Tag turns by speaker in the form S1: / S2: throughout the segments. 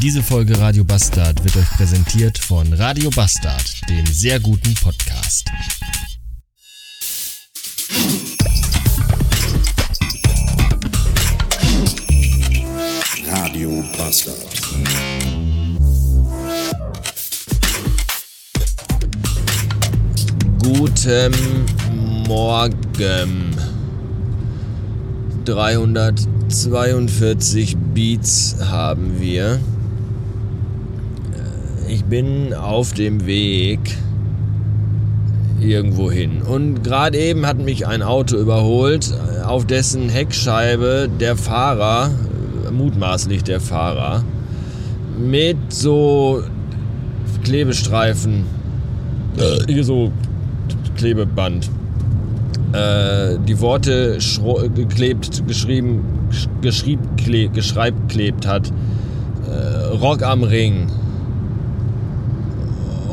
S1: Diese Folge Radio Bastard wird euch präsentiert von Radio Bastard, dem sehr guten Podcast.
S2: Radio Bastard.
S1: Guten Morgen. 342 Beats haben wir. Bin auf dem Weg irgendwo hin. Und gerade eben hat mich ein Auto überholt, auf dessen Heckscheibe der Fahrer, mutmaßlich der Fahrer, mit so Klebestreifen, hier so Klebeband, äh, die Worte geklebt, geschrieben, geschrieb, kle, geschreibt, klebt hat. Äh, Rock am Ring.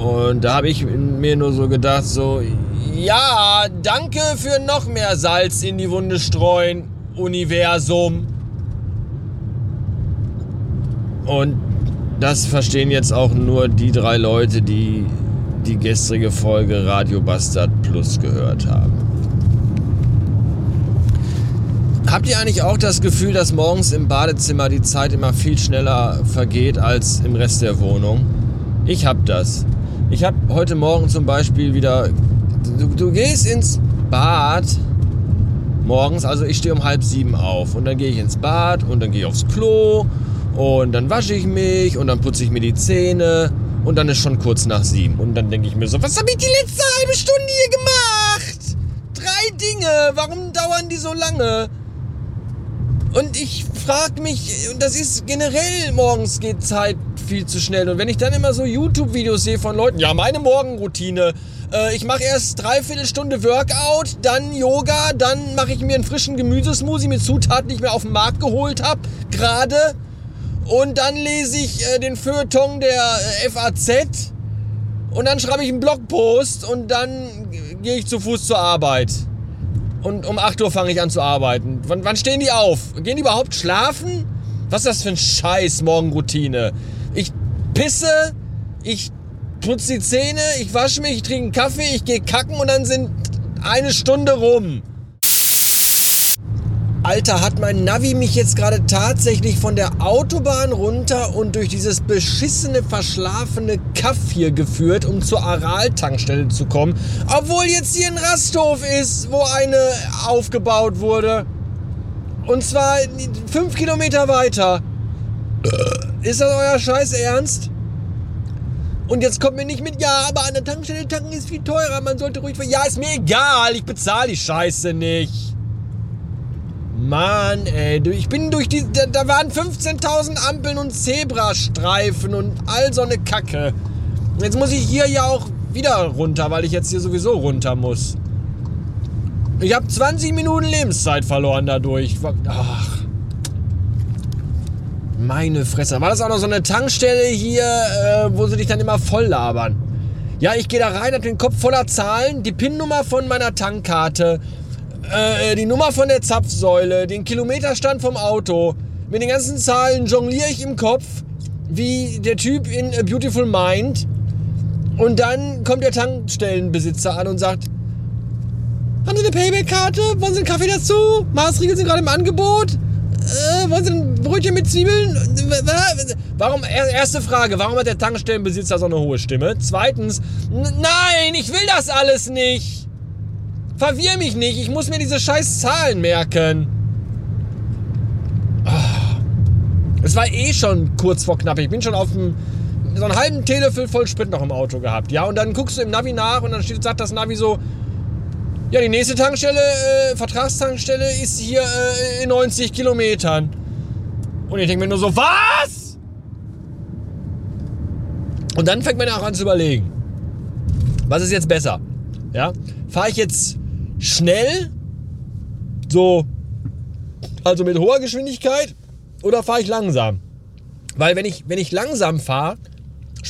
S1: Und da habe ich mir nur so gedacht, so, ja, danke für noch mehr Salz in die Wunde streuen, Universum. Und das verstehen jetzt auch nur die drei Leute, die die gestrige Folge Radio Bastard Plus gehört haben. Habt ihr eigentlich auch das Gefühl, dass morgens im Badezimmer die Zeit immer viel schneller vergeht als im Rest der Wohnung? Ich hab das. Ich hab heute Morgen zum Beispiel wieder. Du, du gehst ins Bad morgens, also ich stehe um halb sieben auf und dann gehe ich ins Bad und dann gehe ich aufs Klo und dann wasche ich mich und dann putze ich mir die Zähne und dann ist schon kurz nach sieben und dann denke ich mir so, was habe ich die letzte halbe Stunde hier gemacht? Drei Dinge, warum dauern die so lange? Und ich frage mich, und das ist generell, morgens geht Zeit viel zu schnell. Und wenn ich dann immer so YouTube-Videos sehe von Leuten, ja, meine Morgenroutine, äh, ich mache erst dreiviertel Stunde Workout, dann Yoga, dann mache ich mir einen frischen Gemüsesmoothie mit Zutaten, die ich mir auf dem Markt geholt habe, gerade. Und dann lese ich äh, den Feuilleton der äh, FAZ. Und dann schreibe ich einen Blogpost und dann gehe ich zu Fuß zur Arbeit und um 8 Uhr fange ich an zu arbeiten. Wann, wann stehen die auf? Gehen die überhaupt schlafen? Was ist das für ein Scheiß Morgenroutine? Pisse, ich putze die Zähne, ich wasche mich, ich trinke einen Kaffee, ich gehe kacken und dann sind eine Stunde rum. Alter, hat mein Navi mich jetzt gerade tatsächlich von der Autobahn runter und durch dieses beschissene, verschlafene Kaff hier geführt, um zur Aral-Tankstelle zu kommen. Obwohl jetzt hier ein Rasthof ist, wo eine aufgebaut wurde. Und zwar fünf Kilometer weiter. Ist das euer Scheiß Ernst? Und jetzt kommt mir nicht mit, ja, aber an der Tankstelle tanken ist viel teurer. Man sollte ruhig. Ja, ist mir egal. Ich bezahle die Scheiße nicht. Mann, ey, ich bin durch die. Da, da waren 15.000 Ampeln und Zebrastreifen und all so eine Kacke. Jetzt muss ich hier ja auch wieder runter, weil ich jetzt hier sowieso runter muss. Ich habe 20 Minuten Lebenszeit verloren dadurch. Ach. Meine Fresse. War das auch noch so eine Tankstelle hier, äh, wo sie dich dann immer voll labern? Ja, ich gehe da rein, hab den Kopf voller Zahlen, die PIN-Nummer von meiner Tankkarte, äh, die Nummer von der Zapfsäule, den Kilometerstand vom Auto. Mit den ganzen Zahlen jongliere ich im Kopf, wie der Typ in A Beautiful Mind. Und dann kommt der Tankstellenbesitzer an und sagt, haben Sie eine Payback-Karte? Wollen Sie einen Kaffee dazu? Maßriegel sind gerade im Angebot. Äh, wollen Sie ein Brötchen mit Zwiebeln? Warum, erste Frage, warum hat der Tankstellenbesitzer so eine hohe Stimme? Zweitens, nein, ich will das alles nicht. Verwirr mich nicht, ich muss mir diese scheiß Zahlen merken. Ah. Es war eh schon kurz vor knapp. Ich bin schon auf dem so einen halben Teelöffel voll Sprit noch im Auto gehabt. Ja, und dann guckst du im Navi nach und dann steht, sagt das Navi so, ja, die nächste Tankstelle, äh, Vertragstankstelle ist hier äh, in 90 Kilometern. Und ich denke mir nur so, was? Und dann fängt man auch an zu überlegen, was ist jetzt besser? Ja, fahre ich jetzt schnell, so, also mit hoher Geschwindigkeit, oder fahre ich langsam? Weil wenn ich, wenn ich langsam fahre,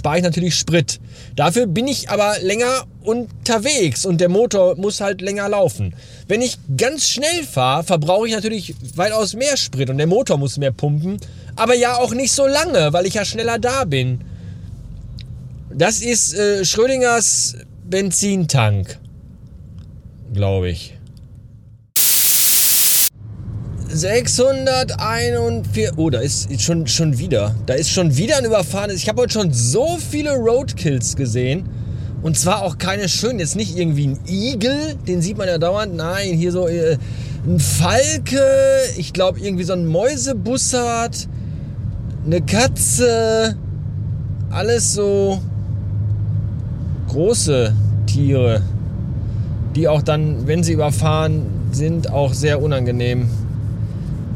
S1: spare ich natürlich Sprit. Dafür bin ich aber länger unterwegs und der Motor muss halt länger laufen. Wenn ich ganz schnell fahre, verbrauche ich natürlich weitaus mehr Sprit und der Motor muss mehr pumpen, aber ja auch nicht so lange, weil ich ja schneller da bin. Das ist äh, Schrödingers Benzintank, glaube ich. 641. Oh, da ist schon, schon wieder. Da ist schon wieder ein überfahrenes. Ich habe heute schon so viele Roadkills gesehen. Und zwar auch keine schönen. Jetzt nicht irgendwie ein Igel, den sieht man ja dauernd. Nein, hier so äh, ein Falke. Ich glaube irgendwie so ein Mäusebussard. Eine Katze. Alles so große Tiere. Die auch dann, wenn sie überfahren sind, auch sehr unangenehm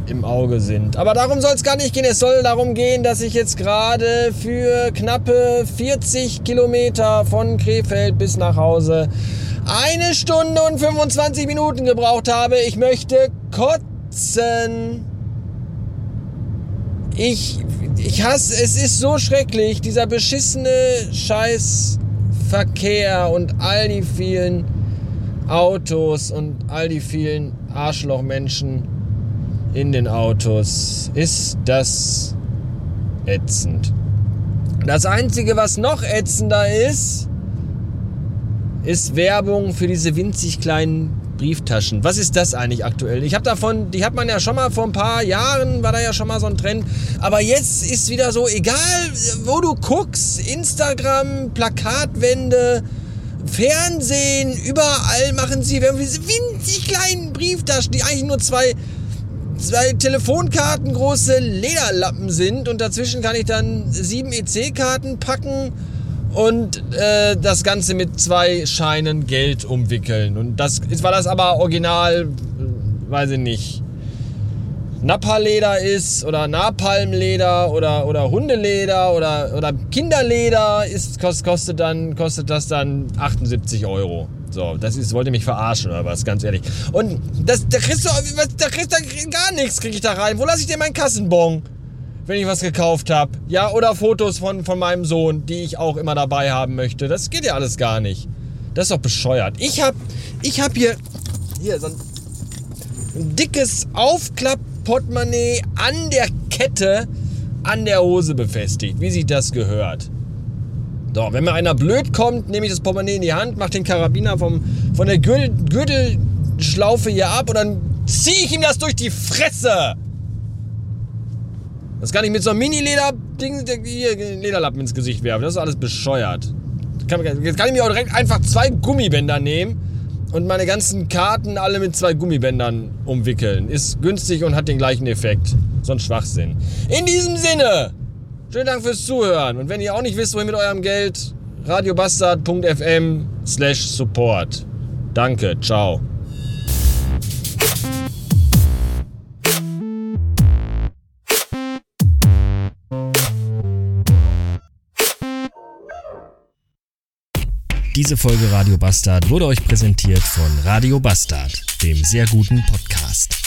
S1: im Auge sind. Aber darum soll es gar nicht gehen. Es soll darum gehen, dass ich jetzt gerade für knappe 40 Kilometer von Krefeld bis nach Hause eine Stunde und 25 Minuten gebraucht habe. Ich möchte kotzen. Ich, ich hasse, es ist so schrecklich, dieser beschissene Scheißverkehr und all die vielen Autos und all die vielen Arschlochmenschen in den Autos ist das ätzend. Das Einzige, was noch ätzender ist, ist Werbung für diese winzig kleinen Brieftaschen. Was ist das eigentlich aktuell? Ich habe davon, die hat man ja schon mal vor ein paar Jahren, war da ja schon mal so ein Trend. Aber jetzt ist wieder so, egal wo du guckst, Instagram, Plakatwände, Fernsehen, überall machen sie diese winzig kleinen Brieftaschen, die eigentlich nur zwei zwei Telefonkarten große Lederlappen sind und dazwischen kann ich dann sieben EC-Karten packen und äh, das Ganze mit zwei Scheinen Geld umwickeln. Und das war das aber original, weiß ich nicht. Napaleder ist oder Napalmleder oder, oder Hundeleder oder, oder Kinderleder ist, kostet, dann, kostet das dann 78 Euro. So, das ist, wollte mich verarschen oder was, ganz ehrlich. Und das, da kriegst du, da kriegst du gar nichts, krieg ich da rein. Wo lasse ich dir meinen Kassenbon? Wenn ich was gekauft habe. Ja, oder Fotos von, von meinem Sohn, die ich auch immer dabei haben möchte. Das geht ja alles gar nicht. Das ist doch bescheuert. Ich hab, ich hab hier, hier so ein, ein dickes Aufklapp-Portemonnaie an der Kette an der Hose befestigt, wie sich das gehört. So, wenn mir einer blöd kommt, nehme ich das Portemonnaie in die Hand, mache den Karabiner vom, von der Gürtel, Gürtelschlaufe hier ab und dann ziehe ich ihm das durch die Fresse. Das kann ich mit so einem Mini-Leder-Ding, Lederlappen ins Gesicht werfen. Das ist alles bescheuert. Jetzt kann ich mir auch direkt einfach zwei Gummibänder nehmen und meine ganzen Karten alle mit zwei Gummibändern umwickeln. Ist günstig und hat den gleichen Effekt. So ein Schwachsinn. In diesem Sinne, Schönen Dank fürs Zuhören. Und wenn ihr auch nicht wisst, wohin mit eurem Geld, radiobastard.fm slash support. Danke, ciao.
S2: Diese Folge Radio Bastard wurde euch präsentiert von Radio Bastard, dem sehr guten Podcast.